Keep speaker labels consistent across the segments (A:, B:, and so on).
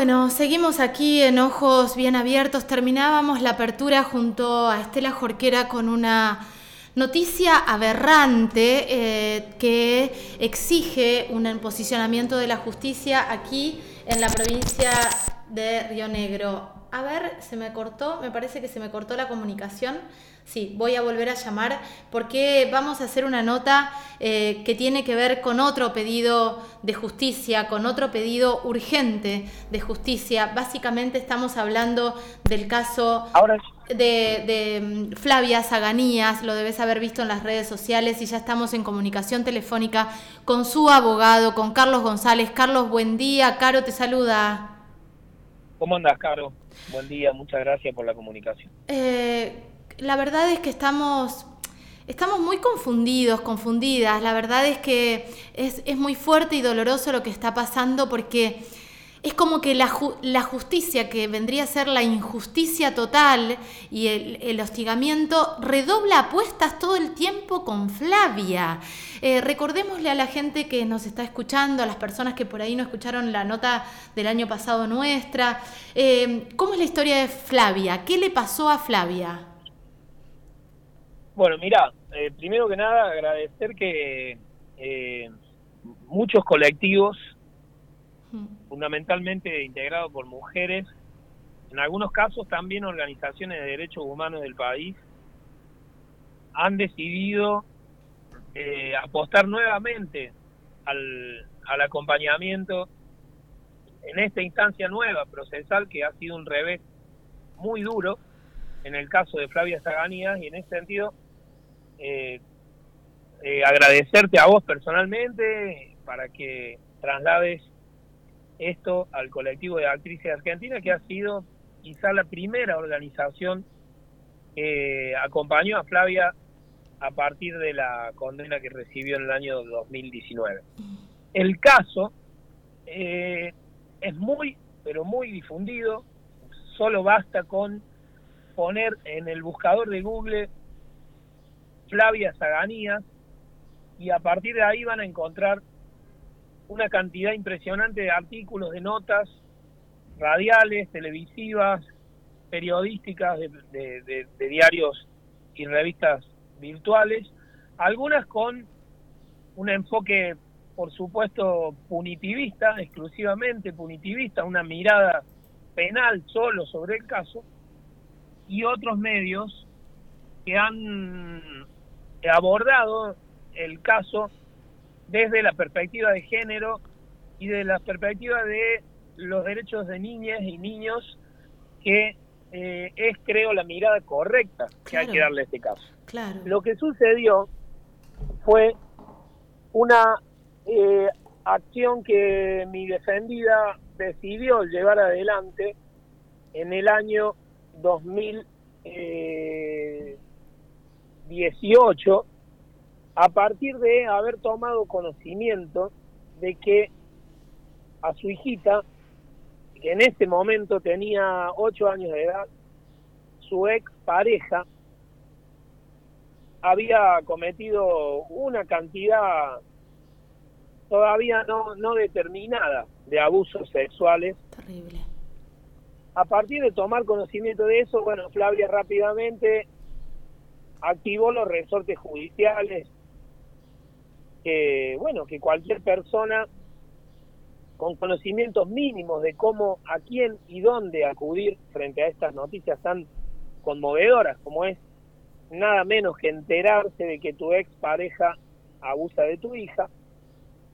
A: Bueno, seguimos aquí en Ojos Bien Abiertos. Terminábamos la apertura junto a Estela Jorquera con una noticia aberrante eh, que exige un posicionamiento de la justicia aquí en la provincia de Río Negro. A ver, se me cortó, me parece que se me cortó la comunicación. Sí, voy a volver a llamar porque vamos a hacer una nota eh, que tiene que ver con otro pedido de justicia, con otro pedido urgente de justicia. Básicamente estamos hablando del caso de, de, mm, Flavia Zaganías, lo debes haber visto en las redes sociales y ya estamos en comunicación telefónica con su abogado, con Carlos González. Carlos, buen día. Caro te saluda.
B: ¿Cómo andas, Caro? Buen día, muchas gracias por la comunicación.
A: Eh, la verdad es que estamos, estamos muy confundidos, confundidas. La verdad es que es, muy fuerte y doloroso lo que está pasando porque es como que la, justicia, que vendría a ser la injusticia total y el, hostigamiento, redobla apuestas todo el tiempo con Flavia. Eh, recordémosle a la gente que nos está escuchando, a las personas que por ahí no escucharon la nota del año pasado nuestra, eh, ¿cómo es la historia de Flavia? ¿Qué le pasó a Flavia?
B: Bueno, mira, eh, primero que nada agradecer que eh, muchos colectivos, fundamentalmente integrados por mujeres, en algunos casos también organizaciones de derechos humanos del país, han decidido eh, apostar nuevamente al, al acompañamiento en esta instancia nueva, procesal, que ha sido un revés muy duro en el caso de Flavia Zaganías y en ese sentido eh, eh, agradecerte a vos personalmente para que traslades esto al colectivo de actrices de Argentina, que ha sido quizá la primera organización que acompañó a Flavia a partir de la condena que recibió en el año 2019. El caso eh, es muy, pero muy difundido, solo basta con poner en el buscador de Google Flavia Zaganías, y a partir de ahí van a encontrar una cantidad impresionante de artículos, de notas radiales, televisivas, periodísticas, de, diarios y revistas virtuales, algunas con un enfoque, por supuesto, punitivista, exclusivamente punitivista, una mirada penal solo sobre el caso, y otros medios que han abordado el caso desde la perspectiva de género y de la perspectiva de los derechos de niñas y niños, que eh, es, creo, la mirada correcta que hay que darle a este caso.
A: Claro.
B: Lo que sucedió fue una eh, acción que mi defendida decidió llevar adelante en el año 2000. 18, a partir de haber tomado conocimiento de que a su hijita, que en ese momento tenía 8 años de edad, su ex pareja había cometido una cantidad todavía no, no determinada de abusos sexuales.
A: Terrible.
B: A partir de tomar conocimiento de eso, bueno, Flavia rápidamente activó los resortes judiciales que bueno que cualquier persona con conocimientos mínimos de cómo a quién y dónde acudir frente a estas noticias tan conmovedoras como es nada menos que enterarse de que tu ex pareja abusa de tu hija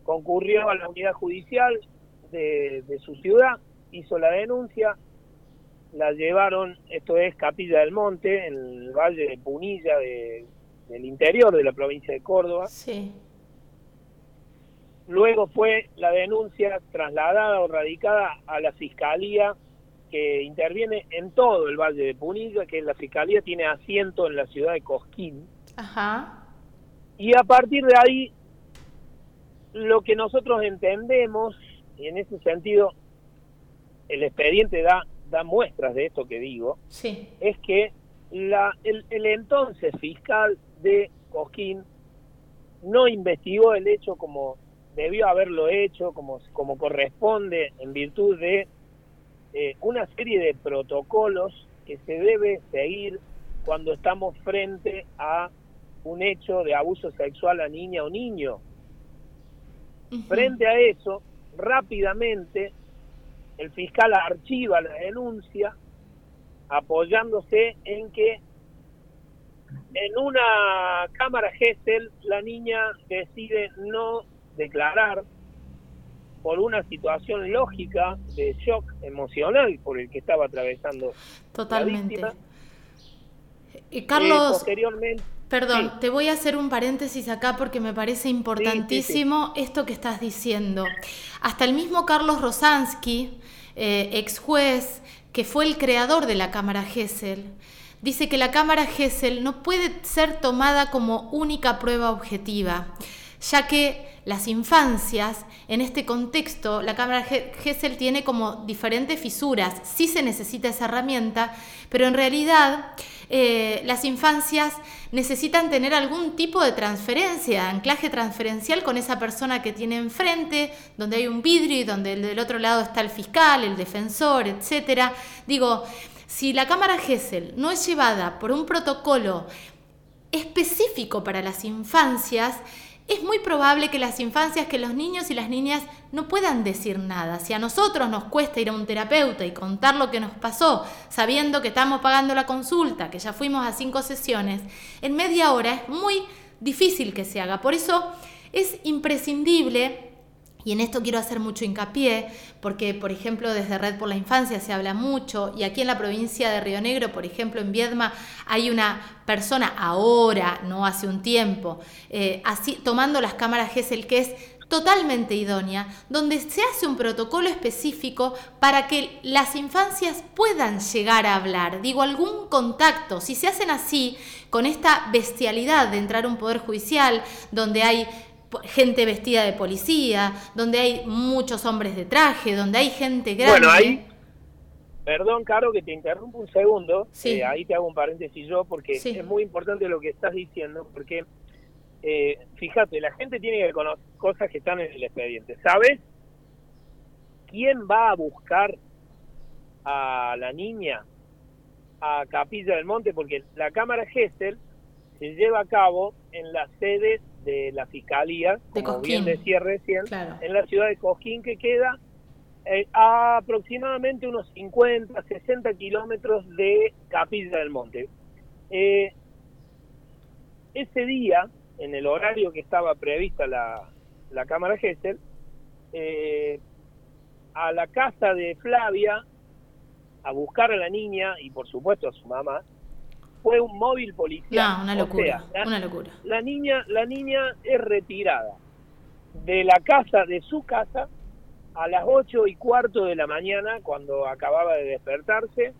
B: concurrió a la unidad judicial de, de su ciudad hizo la denuncia la llevaron, esto es Capilla del Monte, en el valle de Punilla del interior de la provincia de Córdoba.
A: Sí.
B: Luego fue la denuncia trasladada o radicada a la fiscalía que interviene en todo el valle de Punilla, que la fiscalía tiene asiento en la ciudad de Cosquín.
A: Ajá.
B: Y a partir de ahí, lo que nosotros entendemos, y en ese sentido el expediente da da muestras de esto que digo,
A: sí.
B: es que la, el, el, entonces fiscal de Cosquín no investigó el hecho como debió haberlo hecho, como, como corresponde en virtud de eh, una serie de protocolos que se debe seguir cuando estamos frente a un hecho de abuso sexual a niña o niño. Frente a eso, rápidamente el fiscal archiva la denuncia apoyándose en que en una cámara Gesell la niña decide no declarar por una situación lógica de shock emocional por el que estaba atravesando
A: Totalmente.
B: la
A: Y Carlos,
B: posteriormente,
A: perdón,
B: sí.
A: te voy a hacer un paréntesis acá porque me parece importantísimo esto que estás diciendo. Hasta el mismo Carlos Rosansky, eh, ex juez, que fue el creador de la Cámara Gesell, dice que la Cámara Gesell no puede ser tomada como única prueba objetiva, ya que las infancias, en este contexto, la Cámara Gesell tiene como diferentes fisuras. Sí se necesita esa herramienta, pero en realidad eh, las infancias necesitan tener algún tipo de transferencia, anclaje transferencial con esa persona que tiene enfrente, donde hay un vidrio y donde del otro lado está el fiscal, el defensor, etcétera. Digo, si la Cámara Gesell no es llevada por un protocolo específico para las infancias, es muy probable que las infancias, que los niños y las niñas no puedan decir nada. Si a nosotros nos cuesta ir a un terapeuta y contar lo que nos pasó, sabiendo que estamos pagando la consulta, que ya fuimos a cinco sesiones, en media hora es muy difícil que se haga. Por eso es imprescindible y en esto quiero hacer mucho hincapié, porque por ejemplo desde Red por la Infancia se habla mucho, y aquí en la provincia de Río Negro, por ejemplo en Viedma, hay una persona ahora, no hace un tiempo, eh, así, tomando las cámaras GESEL que es totalmente idónea, donde se hace un protocolo específico para que las infancias puedan llegar a hablar, digo, algún contacto, si se hacen así, con esta bestialidad de entrar a un poder judicial, donde hay gente vestida de policía, donde hay muchos hombres de traje, donde hay gente grande.
B: Bueno, ahí, perdón, Caro, que te interrumpo un segundo.
A: Sí.
B: Eh, ahí te hago un paréntesis yo, porque
A: Sí.
B: es muy importante lo que estás diciendo, porque eh, fíjate, la gente tiene que conocer cosas que están en el expediente. ¿Sabes quién va a buscar a la niña a Capilla del Monte? Porque la Cámara Gesell se lleva a cabo en la sede de la Fiscalía,
A: De
B: como bien decía recién,
A: Claro.
B: en la ciudad de Cosquín, que queda eh, a aproximadamente unos 50, 60 kilómetros de Capilla del Monte. Eh, ese día, en el horario que estaba prevista la, la Cámara Gesell, eh, a la casa de Flavia, a buscar a la niña y por supuesto a su mamá, fue un móvil policial.
A: No, una
B: O
A: locura,
B: sea, la-
A: una locura.
B: la niña, la niña es retirada de la casa, de su casa, a las ocho y cuarto de la mañana, cuando acababa de despertarse,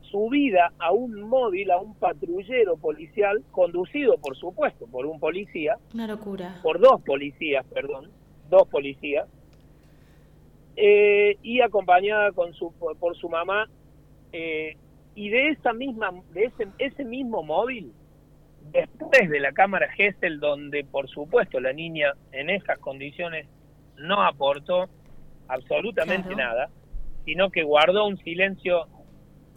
B: subida a un móvil, a un patrullero policial, conducido, por supuesto, por un policía,
A: Una locura.
B: por dos policías, perdón, dos policías, eh, y acompañada con su, por, por su mamá, eh, y de esa misma, de ese, ese mismo móvil, después de la cámara Gesell, donde por supuesto la niña en esas condiciones no aportó absolutamente
A: Claro.
B: nada, sino que guardó un silencio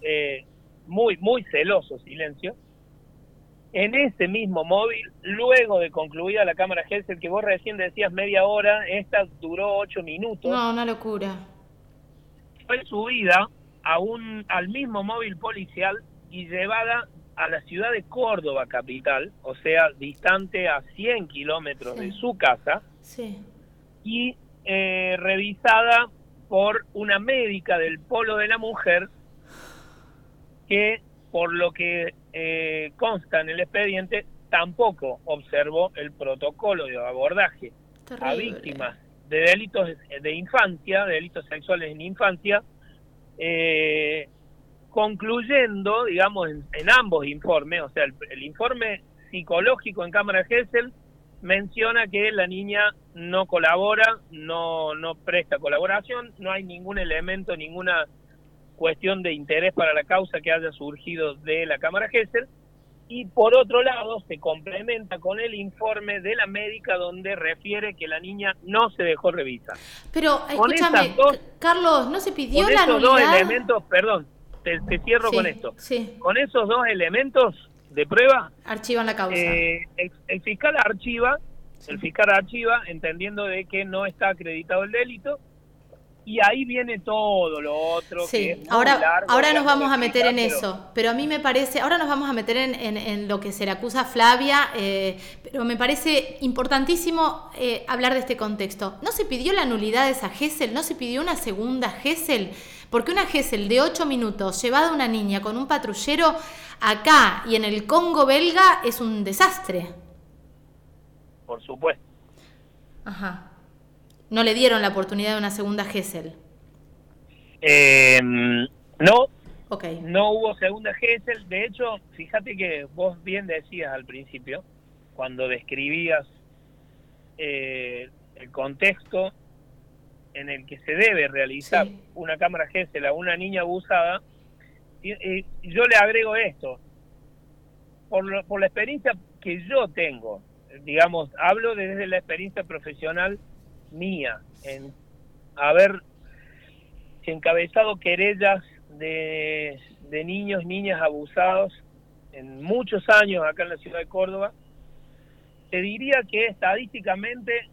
B: eh, muy, muy celoso silencio, en ese mismo móvil, luego de concluida la cámara Gesell, que vos recién decías media hora, esta duró ocho minutos,
A: No, una locura.
B: fue subida a un, al mismo móvil policial y llevada a la ciudad de Córdoba capital, o sea, distante a 100 kilómetros
A: Sí.
B: de su casa,
A: Sí.
B: y eh, revisada por una médica del Polo de la Mujer que, por lo que eh, consta en el expediente, tampoco observó el protocolo de abordaje a víctimas de delitos de infancia, de delitos sexuales en infancia, eh, concluyendo, digamos, en, en ambos informes, o sea, el, el informe psicológico en Cámara Gesell menciona que la niña no colabora, no, no presta colaboración, no hay ningún elemento, ninguna cuestión de interés para la causa que haya surgido de la Cámara Gesell, y por otro lado se complementa con el informe de la médica donde refiere que la niña no se dejó revisar.
A: Pero escúchame, Carlos, ¿no se pidió
B: con
A: la
B: esos dos elementos, perdón, te, cierro con esto. Con esos dos elementos de prueba,
A: archivan la causa.
B: Eh, el, fiscal archiva, el fiscal archiva entendiendo de que no está acreditado el delito y ahí viene todo lo otro.
A: Sí, ahora, ahora nos vamos a meter en eso, pero a mí me parece, ahora nos vamos a meter en, lo que se le acusa a Flavia, eh, pero me parece importantísimo eh, hablar de este contexto. ¿No se pidió la nulidad de esa GESEL? ¿No se pidió una segunda GESEL? Porque una GESEL de 8 minutos llevada a una niña con un patrullero acá y en el Congo belga es un desastre.
B: Por supuesto.
A: Ajá no le dieron la oportunidad de una segunda Gesell.
B: Eh, no. Okay. No hubo segunda Gesell. De hecho, fíjate que vos bien decías al principio, cuando describías eh, el contexto en el que se debe realizar una cámara Gesell a una niña abusada, y, yo le agrego esto. Por, por la experiencia que yo tengo, digamos, hablo desde la experiencia profesional mía en haber encabezado querellas de, de niños, niñas abusados en muchos años acá en la ciudad de Córdoba, te diría que estadísticamente,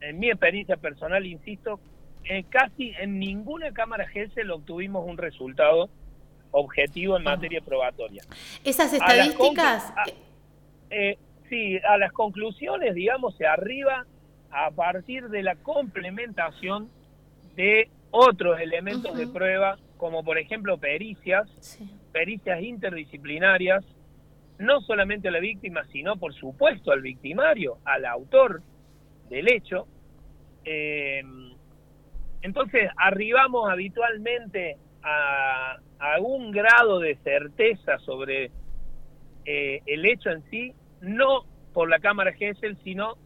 B: en mi experiencia personal, insisto, eh, casi en ninguna cámara GESEL obtuvimos un resultado objetivo en materia probatoria.
A: ¿Esas estadísticas?
B: Eh, sí, a las conclusiones, digamos, se arriba a partir de la complementación de otros elementos de prueba, como por ejemplo pericias, pericias interdisciplinarias, no solamente a la víctima, sino por supuesto al victimario, al autor del hecho. Eh, entonces arribamos habitualmente a, un grado de certeza sobre eh, el hecho en sí, no por la cámara Gesell, sino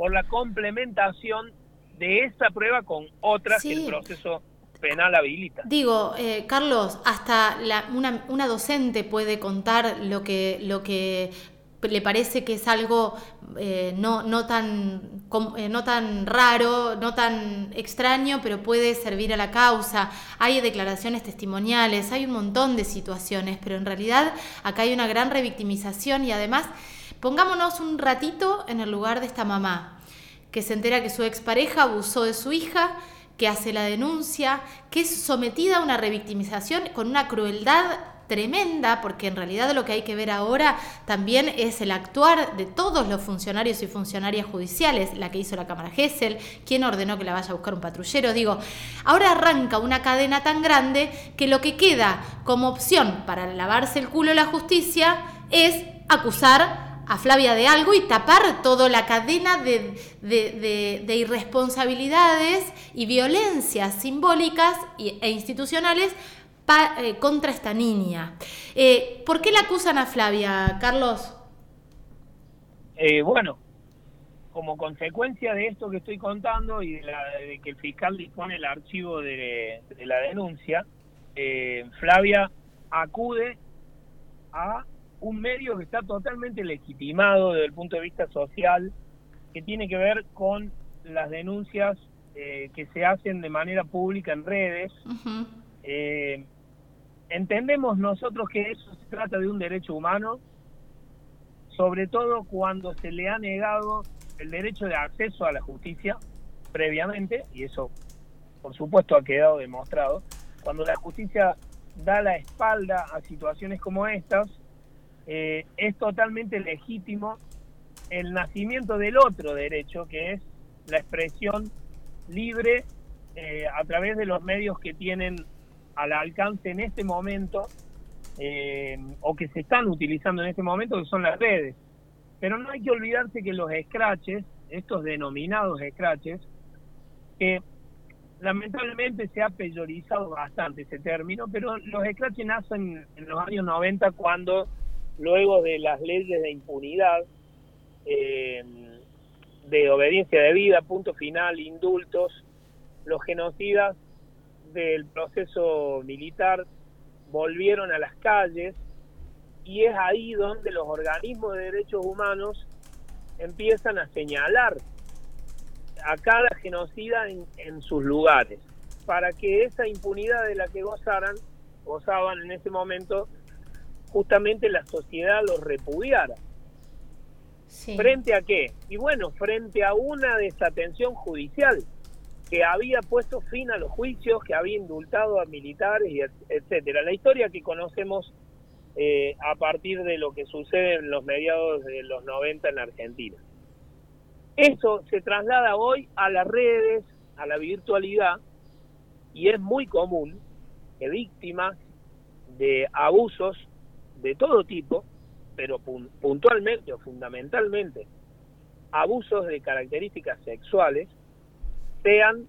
B: por la complementación de esa prueba con otras que el proceso penal habilita.
A: Digo, eh, Carlos, hasta una, una, docente puede contar lo que, lo que le parece que es algo eh, no, no, tan, eh, no tan raro, no tan extraño, pero puede servir a la causa. Hay declaraciones testimoniales, hay un montón de situaciones, pero en realidad acá hay una gran revictimización y además Pongámonos un ratito en el lugar de esta mamá, que se entera que su expareja abusó de su hija, que hace la denuncia, que es sometida a una revictimización con una crueldad tremenda, porque en realidad lo que hay que ver ahora también es el actuar de todos los funcionarios y funcionarias judiciales, la que hizo la Cámara Gesell, quien ordenó que la vaya a buscar un patrullero. Digo, ahora arranca una cadena tan grande que lo que queda como opción para lavarse el culo la justicia es acusar a Flavia de algo y tapar toda la cadena de, irresponsabilidades y violencias simbólicas e institucionales eh, contra esta niña. Eh, ¿Por qué la acusan a Flavia, Carlos?
B: Eh, bueno, como consecuencia de esto que estoy contando y de, que el fiscal dispone el archivo de, de la denuncia, Flavia acude a un medio que está totalmente legitimado desde el punto de vista social, que tiene que ver con las denuncias eh, que se hacen de manera pública en redes. Eh, entendemos nosotros que eso se trata de un derecho humano, sobre todo cuando se le ha negado el derecho de acceso a la justicia previamente, y eso por supuesto ha quedado demostrado, cuando la justicia da la espalda a situaciones como estas, eh, es totalmente legítimo el nacimiento del otro derecho, que es la expresión libre eh, a través de los medios que tienen al alcance en este momento eh, o que se están utilizando en este momento, que son las redes. Pero no hay que olvidarse que los scratches, estos denominados scratches, que lamentablemente se ha peyorizado bastante ese término, pero los scratches nacen en los años 90 cuando luego de las leyes de impunidad, eh, de obediencia de vida, punto final, indultos, los genocidas del proceso militar volvieron a las calles y es ahí donde los organismos de derechos humanos empiezan a señalar a cada genocida en, sus lugares, para que esa impunidad de la que gozaran, gozaban en ese momento, justamente la sociedad los repudiara. ¿Frente a qué? Y bueno, frente a una desatención judicial que había puesto fin a los juicios, que había indultado a militares, y etcétera. La historia que conocemos eh, a partir de lo que sucede en los mediados de los 90 en Argentina. Eso se traslada hoy a las redes, a la virtualidad, y es muy común que víctimas de abusos de todo tipo, pero puntualmente o fundamentalmente abusos de características sexuales, sean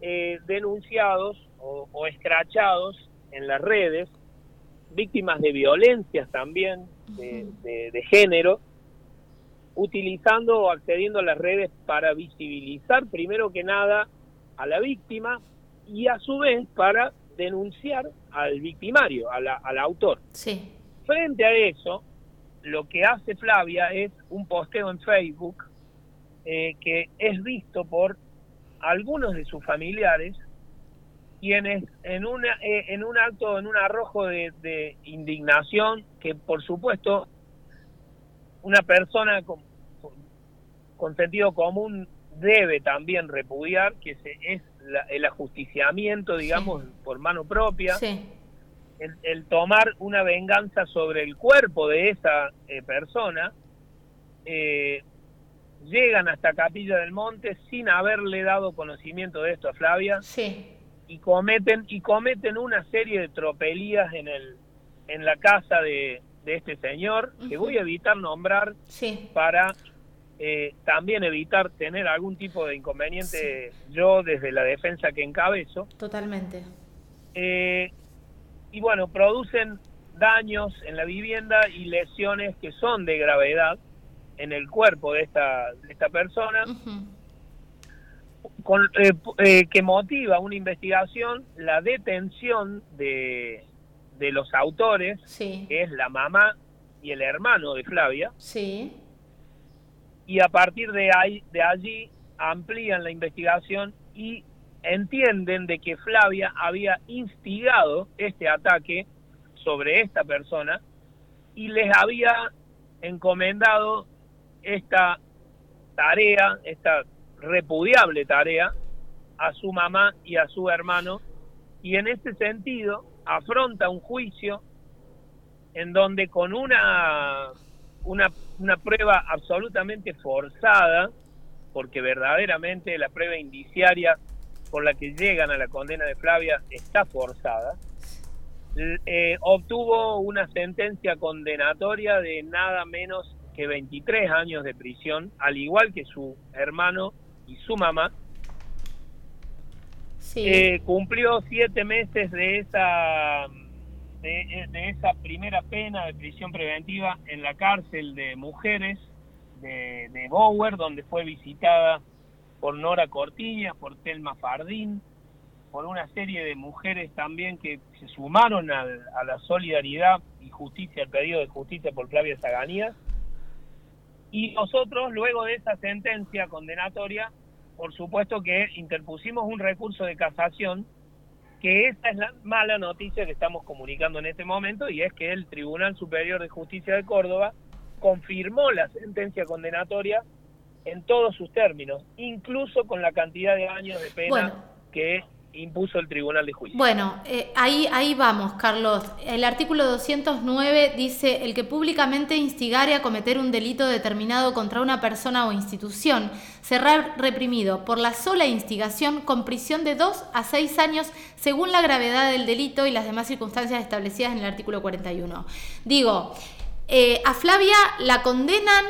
B: eh, denunciados o, escrachados en las redes, víctimas de violencias también de, género, utilizando o accediendo a las redes para visibilizar primero que nada a la víctima y a su vez para denunciar al victimario, al autor.
A: Sí.
B: Frente a eso, lo que hace Flavia es un posteo en Facebook eh, que es visto por algunos de sus familiares quienes en una eh, en un acto en un arrojo de, indignación que por supuesto una persona con, con sentido común debe también repudiar que es el ajusticiamiento digamos por mano propia el, tomar una venganza sobre el cuerpo de esa eh, persona eh, llegan hasta Capilla del Monte sin haberle dado conocimiento de esto a Flavia.
A: Sí.
B: Y cometen, y cometen una serie de tropelías en el, en la casa de, este señor, que voy a evitar nombrar para eh, también evitar tener algún tipo de inconveniente yo desde la defensa que encabezo.
A: Totalmente.
B: Eh, y bueno, producen daños en la vivienda y lesiones que son de gravedad en el cuerpo de esta, de esta persona, con, eh, eh, que motiva una investigación, la detención de, de los autores, que es la mamá y el hermano de Flavia.
A: Sí.
B: Y a partir de, ahí, de allí amplían la investigación y entienden de que Flavia había instigado este ataque sobre esta persona y les había encomendado esta tarea, esta repudiable tarea, a su mamá y a su hermano, y en ese sentido afronta un juicio en donde con una, una, prueba absolutamente forzada, porque verdaderamente la prueba indiciaria por la que llegan a la condena de Flavia está forzada, eh, obtuvo una sentencia condenatoria de nada menos que 23 años de prisión, al igual que su hermano y su mamá. Eh, cumplió siete meses de esa de, esa primera pena de prisión preventiva en la cárcel de mujeres de, de Bower, donde fue visitada por Nora Cortilla, por Telma Fardín, por una serie de mujeres también que se sumaron a la solidaridad y justicia, al pedido de justicia por Flavia Zaganías. Y nosotros, luego de esa sentencia condenatoria, por supuesto que interpusimos un recurso de casación, que esa es la mala noticia que estamos comunicando en este momento, y es que el Tribunal Superior de Justicia de Córdoba confirmó la sentencia condenatoria en todos sus términos, incluso con la cantidad de años de pena que impuso el Tribunal de Juicio.
A: Bueno, eh, ahí, ahí vamos, Carlos. El artículo 209 dice, el que públicamente instigare a cometer un delito determinado contra una persona o institución será reprimido por la sola instigación con prisión de 2 a 6 años según la gravedad del delito y las demás circunstancias establecidas en el artículo 41. Digo, eh, a Flavia la condenan,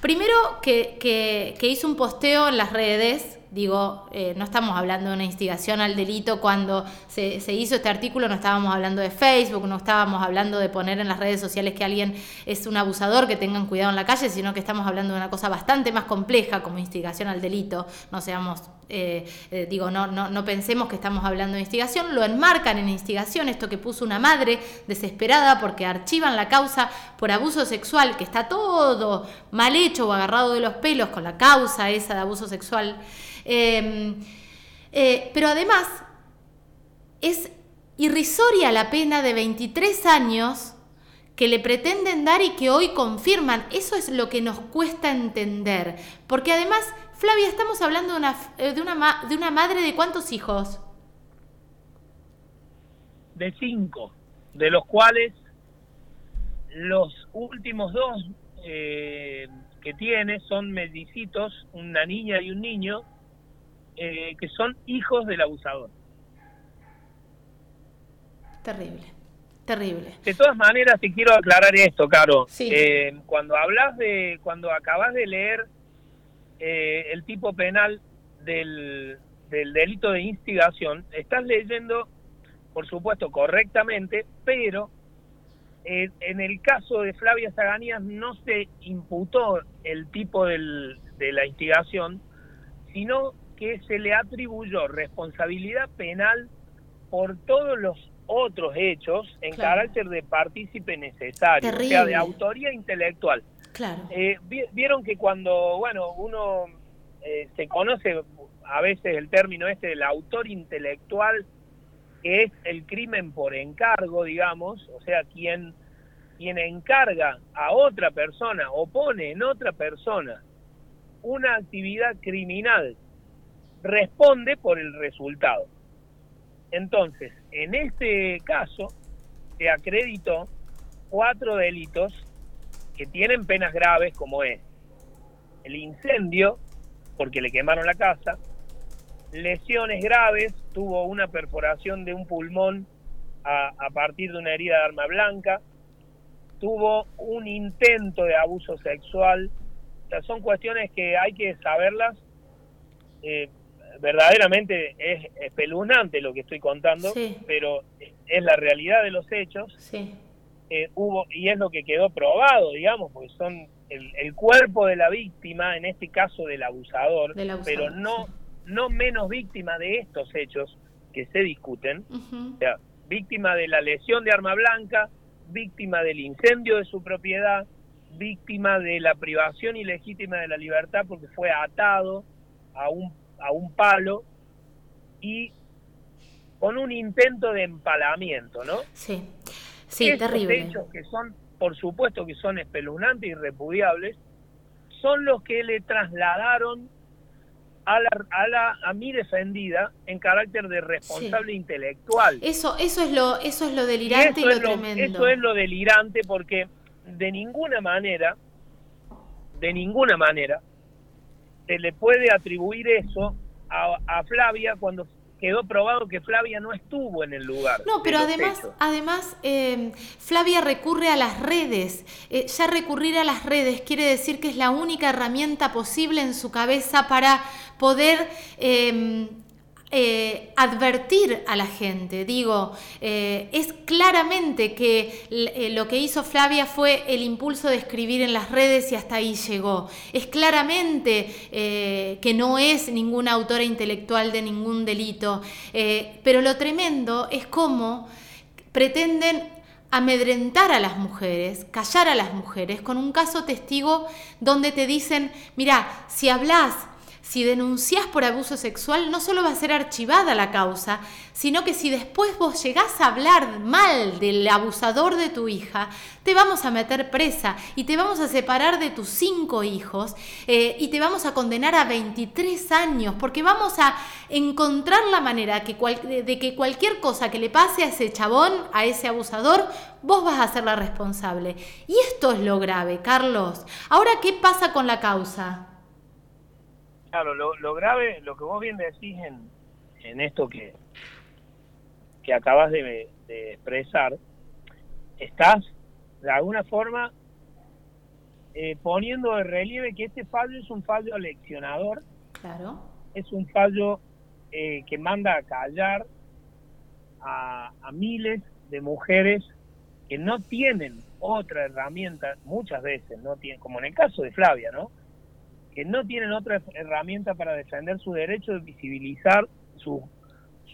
A: primero que, que hizo un posteo en las redes Digo, eh, no estamos hablando de una instigación al delito cuando se, se, hizo este artículo, no estábamos hablando de Facebook, no estábamos hablando de poner en las redes sociales que alguien es un abusador, que tengan cuidado en la calle, sino que estamos hablando de una cosa bastante más compleja como instigación al delito. No seamos, eh, eh, digo, no, no, no pensemos que estamos hablando de instigación, lo enmarcan en instigación, esto que puso una madre desesperada porque archivan la causa por abuso sexual, que está todo mal hecho o agarrado de los pelos con la causa esa de abuso sexual. Em, eh, pero además es irrisoria la pena de 23 años que le pretenden dar y que hoy confirman. Eso es lo que nos cuesta entender. Porque además, Flavia, estamos hablando de una, eh, de una, de una madre de cuántos hijos?
B: De cinco, de los cuales los últimos dos eh, que tiene son mellicitos, una niña y un niño, eh, que son hijos del abusador.
A: Terrible, terrible.
B: De todas maneras, te quiero aclarar esto, Caro. Eh, cuando hablas de, cuando acabas de leer eh, el tipo penal del, del delito de instigación, estás leyendo, por supuesto, correctamente, pero en el caso de Flavia Zaganías no se imputó el tipo del, de la instigación, sino que se le atribuyó responsabilidad penal por todos los otros hechos en carácter de partícipe necesario, o sea, de autoría intelectual. Eh, vieron que cuando, bueno, uno eh, se conoce a veces el término este del autor intelectual, que es el crimen por encargo, digamos, o sea, quien, quien encarga a otra persona o pone en otra persona una actividad criminal responde por el resultado. Entonces, en este caso, se acreditó cuatro delitos que tienen penas graves como es el incendio, porque le quemaron la casa, lesiones graves, tuvo una perforación de un pulmón a, a partir de una herida de arma blanca, tuvo un intento de abuso sexual, o sea, son cuestiones que hay que saberlas. Eh, verdaderamente es espeluznante lo que estoy contando, pero es la realidad de los hechos. Eh, hubo y es lo que quedó probado, digamos, porque son el, cuerpo de la víctima, en este caso del abusador, pero no no menos víctima de estos hechos que se discuten, o sea, víctima de la lesión de arma blanca, víctima del incendio de su propiedad, víctima de la privación ilegítima de la libertad porque fue atado a un a un palo y con un intento de empalamiento, ¿no?
A: Sí, sí, terrible.
B: hechos que son, por supuesto que son espeluznantes y repudiables, son los que le trasladaron a, la, a, la, a mi defendida en carácter de responsable intelectual.
A: Eso, eso es lo, eso es lo delirante y, lo, tremendo.
B: Eso es lo delirante porque de ninguna manera, de ninguna manera, se le puede atribuir eso a, Flavia cuando quedó probado que Flavia no estuvo en el lugar.
A: No, pero además, además eh, Flavia recurre a las redes. Eh, ya recurrir a las redes quiere decir que es la única herramienta posible en su cabeza para poder eh, eh, advertir a la gente. Digo, eh, es claramente que eh, lo que hizo Flavia fue el impulso de escribir en las redes y hasta ahí llegó. Es claramente que no es ninguna autora intelectual de ningún delito. pero lo tremendo es cómo pretenden amedrentar a las mujeres, callar a las mujeres, con un caso testigo donde te dicen, mira, si hablas si denuncias por abuso sexual, no solo va a ser archivada la causa, sino que si después vos llegás a hablar mal del abusador de tu hija, te vamos a meter presa y te vamos a separar de tus cinco hijos eh, y te vamos a condenar a 23 años, porque vamos a encontrar la manera de que cualquier cosa que le pase a ese chabón, a ese abusador, vos vas a ser la responsable. Y esto es lo grave, Carlos. Ahora, ¿qué pasa con la causa?
B: Claro, lo, grave, lo que vos bien decís en, en esto que, que acabas de, expresar, estás de alguna forma eh, poniendo de relieve que este fallo es un fallo leccionador.
A: Claro.
B: es un fallo eh, que manda a callar a, miles de mujeres que no tienen otra herramienta, muchas veces, no tienen, como en el caso de Flavia, ¿no? Que no tienen otra herramienta para defender su derecho de visibilizar su,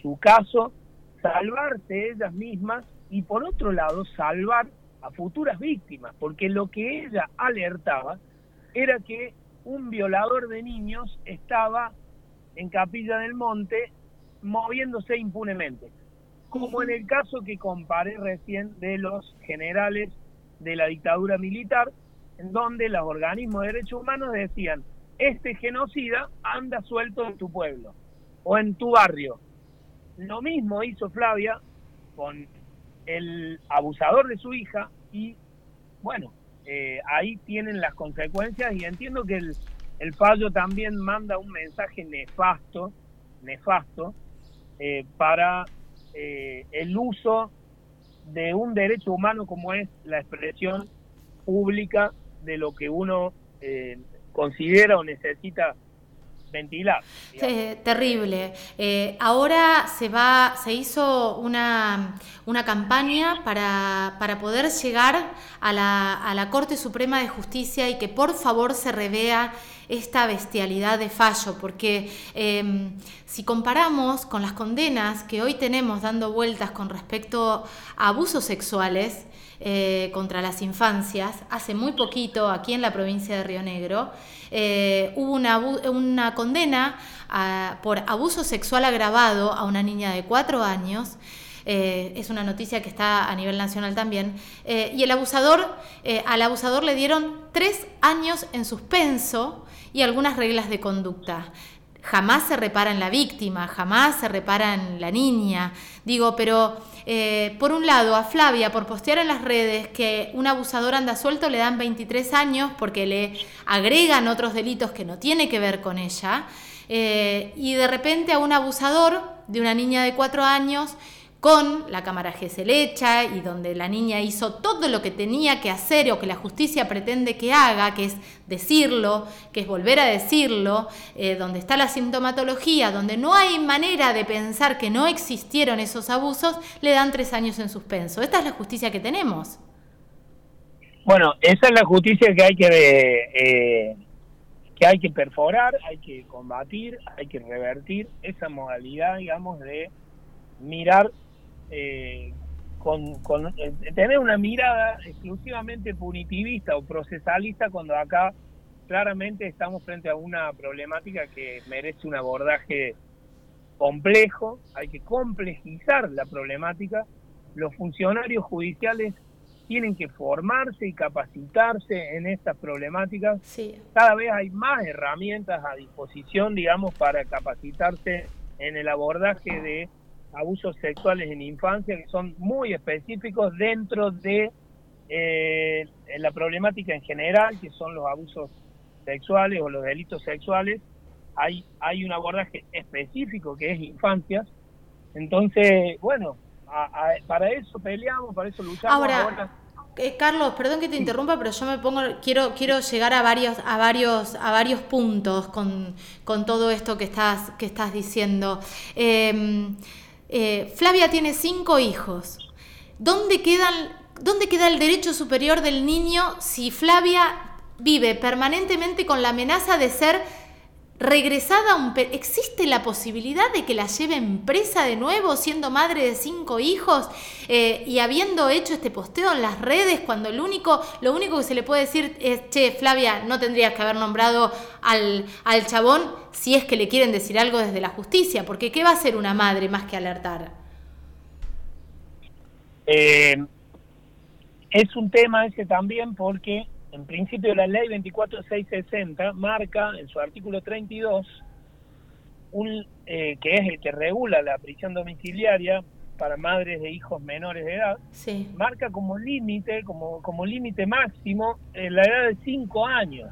B: su caso, salvarse ellas mismas y por otro lado salvar a futuras víctimas, porque lo que ella alertaba era que un violador de niños estaba en Capilla del Monte moviéndose impunemente, como en el caso que comparé recién de los generales de la dictadura militar, en donde los organismos de derechos humanos decían, este genocida anda suelto en tu pueblo o en tu barrio. Lo mismo hizo Flavia con el abusador de su hija y bueno, eh, ahí tienen las consecuencias y entiendo que el, fallo también manda un mensaje nefasto, nefasto, eh, para eh, el uso de un derecho humano como es la expresión pública de lo que uno considera o necesita ventilar.
A: terrible. Eh, ahora se va, se hizo una, una campaña para, para, poder llegar a la, a la Corte Suprema de Justicia y que por favor se revea esta bestialidad de fallo, porque em, si comparamos con las condenas que hoy tenemos dando vueltas con respecto a abusos sexuales, eh, contra las infancias. Hace muy poquito, aquí en la provincia de Río Negro, eh, hubo una, condena por abuso sexual agravado a una niña de cuatro años. Eh, es una noticia que está a nivel nacional también. y el abusador, al abusador le dieron tres años en suspenso y algunas reglas de conducta jamás se repara en la víctima, jamás se repara en la niña. Digo, pero eh, por un lado a Flavia por postear en las redes que un abusador anda suelto le dan 23 años porque le agregan otros delitos que no tiene que ver con ella. Eh, y de repente a un abusador de una niña de 4 años con la cámara GESEL hecha y donde la niña hizo todo lo que tenía que hacer o que la justicia pretende que haga, que es decirlo, que es volver a decirlo, eh, donde está la sintomatología, donde no hay manera de pensar que no existieron esos abusos, le dan tres años en suspenso. Esta es la justicia que tenemos.
B: Bueno, esa es la justicia que hay que, eh, que hay que perforar, hay que combatir, hay que revertir esa modalidad, digamos, de mirar eh, con, eh, tener una mirada exclusivamente punitivista o procesalista cuando acá claramente estamos frente a una problemática que merece un abordaje complejo, hay que complejizar la problemática, los funcionarios judiciales tienen que formarse y capacitarse en estas problemáticas. Cada vez hay más herramientas a disposición, digamos, para capacitarse en el abordaje de abusos sexuales en infancia que son muy específicos dentro de eh, la problemática en general, que son los abusos sexuales o los delitos sexuales. Hay, hay un abordaje específico que es infancias. Entonces, bueno, para eso peleamos, para eso luchamos.
A: Ahora, eh, Carlos, perdón que te interrumpa, pero yo me pongo, quiero, quiero llegar a varios, a varios, a varios puntos con, con todo esto que estás, que estás diciendo. Eh, eh, Flavia tiene cinco hijos. ¿Dónde, ¿Dónde queda el derecho superior del niño si Flavia vive permanentemente con la amenaza de ser regresada a un... ¿Existe la posibilidad de que la lleven presa de nuevo siendo madre de cinco hijos eh, y habiendo hecho este posteo en las redes cuando lo único, lo único que se le puede decir es, che, Flavia, no tendrías que haber nombrado al, al chabón si es que le quieren decir algo desde la justicia? Porque ¿qué va a hacer una madre más que alertar?
B: Eh, es un tema ese también porque en principio la ley 24660 marca en su artículo 32 un, eh, que es el que regula la prisión domiciliaria para madres de hijos menores de edad, marca como límite, como, como límite máximo eh, la edad de 5 años.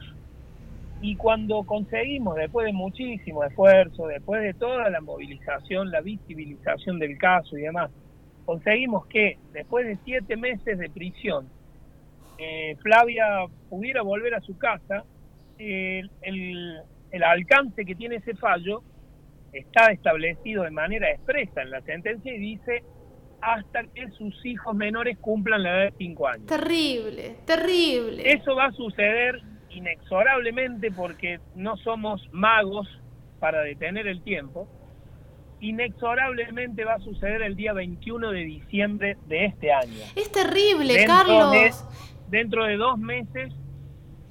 B: Y cuando conseguimos, después de muchísimo esfuerzo, después de toda la movilización, la visibilización del caso y demás, conseguimos que después de siete meses de prisión eh, Flavia pudiera volver a su casa, el, el, alcance que tiene ese fallo está establecido de manera expresa en la sentencia y dice hasta que sus hijos menores cumplan la edad de 5 años.
A: Terrible, terrible.
B: Eso va a suceder inexorablemente porque no somos magos para detener el tiempo. Inexorablemente va a suceder el día 21 de diciembre de este año.
A: Es terrible, Carlos.
B: Dentro de dos meses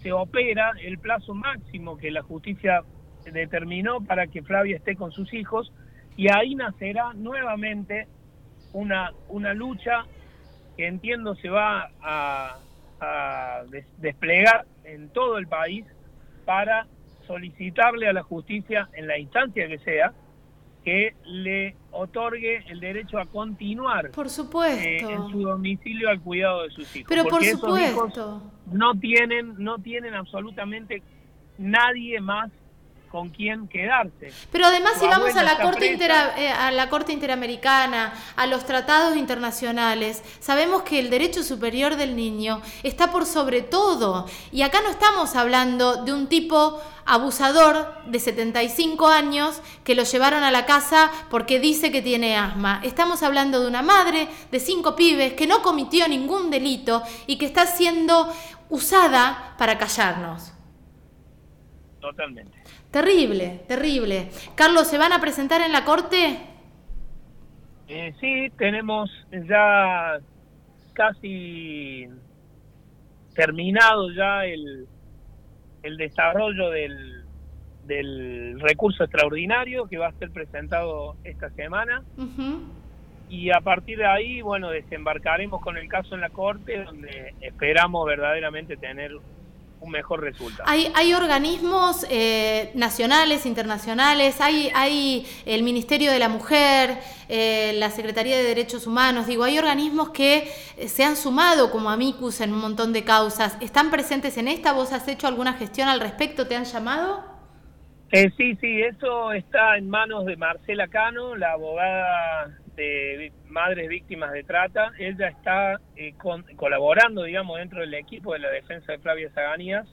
B: se opera el plazo máximo que la justicia determinó para que Flavia esté con sus hijos y ahí nacerá nuevamente una, una lucha que entiendo se va a, desplegar en todo el país para solicitarle a la justicia en la instancia que sea que le otorgue el derecho a continuar
A: por supuesto
B: eh, en su domicilio al cuidado de sus hijos.
A: Pero por supuesto.
B: no tienen no tienen absolutamente nadie más con quién quedarse.
A: Pero además si vamos a la, corte eh, a la Corte Interamericana, a los tratados internacionales, sabemos que el derecho superior del niño está por sobre todo. Y acá no estamos hablando de un tipo abusador de 75 años que lo llevaron a la casa porque dice que tiene asma. Estamos hablando de una madre de cinco pibes que no cometió ningún delito y que está siendo usada para callarnos.
B: Totalmente.
A: Terrible, terrible. Carlos, ¿se van a presentar en la corte?
B: Eh, sí, tenemos ya casi terminado ya el, el desarrollo del, del recurso extraordinario que va a ser presentado esta semana. Y a partir de ahí, bueno, desembarcaremos con el caso en la Corte, donde esperamos verdaderamente tener un mejor resultado.
A: Hay, hay organismos eh, nacionales, internacionales, hay, hay el Ministerio de la Mujer, eh, la Secretaría de Derechos Humanos, digo, hay organismos que eh, se han sumado como amicus en un montón de causas. ¿Están presentes en esta? ¿Vos has hecho alguna gestión al respecto? ¿Te han llamado?
B: sí, sí, eso está en manos de Marcela Cano, la abogada de madres víctimas de trata. Ella está eh, colaborando, digamos, dentro del equipo de la defensa de Flavia Zaganías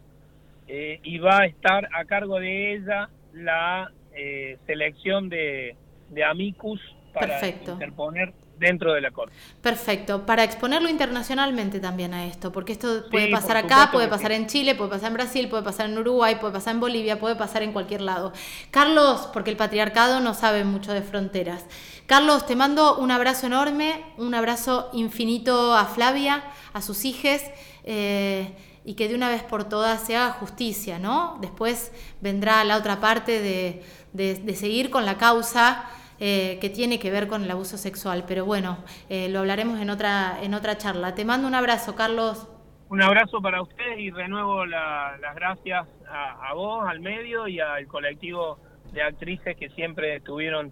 B: eh, y va a estar a cargo de ella la eh, selección de, de amicus para interponer dentro de la Corte.
A: Perfecto, para exponerlo internacionalmente también a esto, porque esto puede pasar acá, puede pasar en Chile, puede pasar en Brasil, puede pasar en Uruguay, puede pasar en Bolivia, puede pasar en cualquier lado. Carlos, porque el patriarcado no sabe mucho de fronteras. Carlos, te mando un abrazo enorme, un abrazo infinito a Flavia, a sus hijos. Eh, y que de una vez por todas se haga justicia, ¿no? Después vendrá la otra parte de, de seguir con la causa eh, que tiene que ver con el abuso sexual. Pero bueno, eh, lo hablaremos en otra, en otra charla. Te mando un abrazo, Carlos.
B: Un abrazo para usted y renuevo las gracias a, vos, al medio y al colectivo de actrices que siempre estuvieron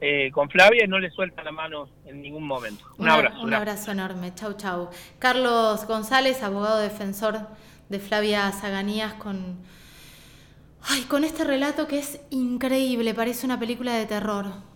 B: eh, con Flavia y no le sueltan la mano en ningún momento. Un abrazo.
A: Un abrazo enorme. Chau, chau. Carlos González, abogado defensor de Flavia Zaganías con... Ay, con este relato que es increíble, parece una película de terror.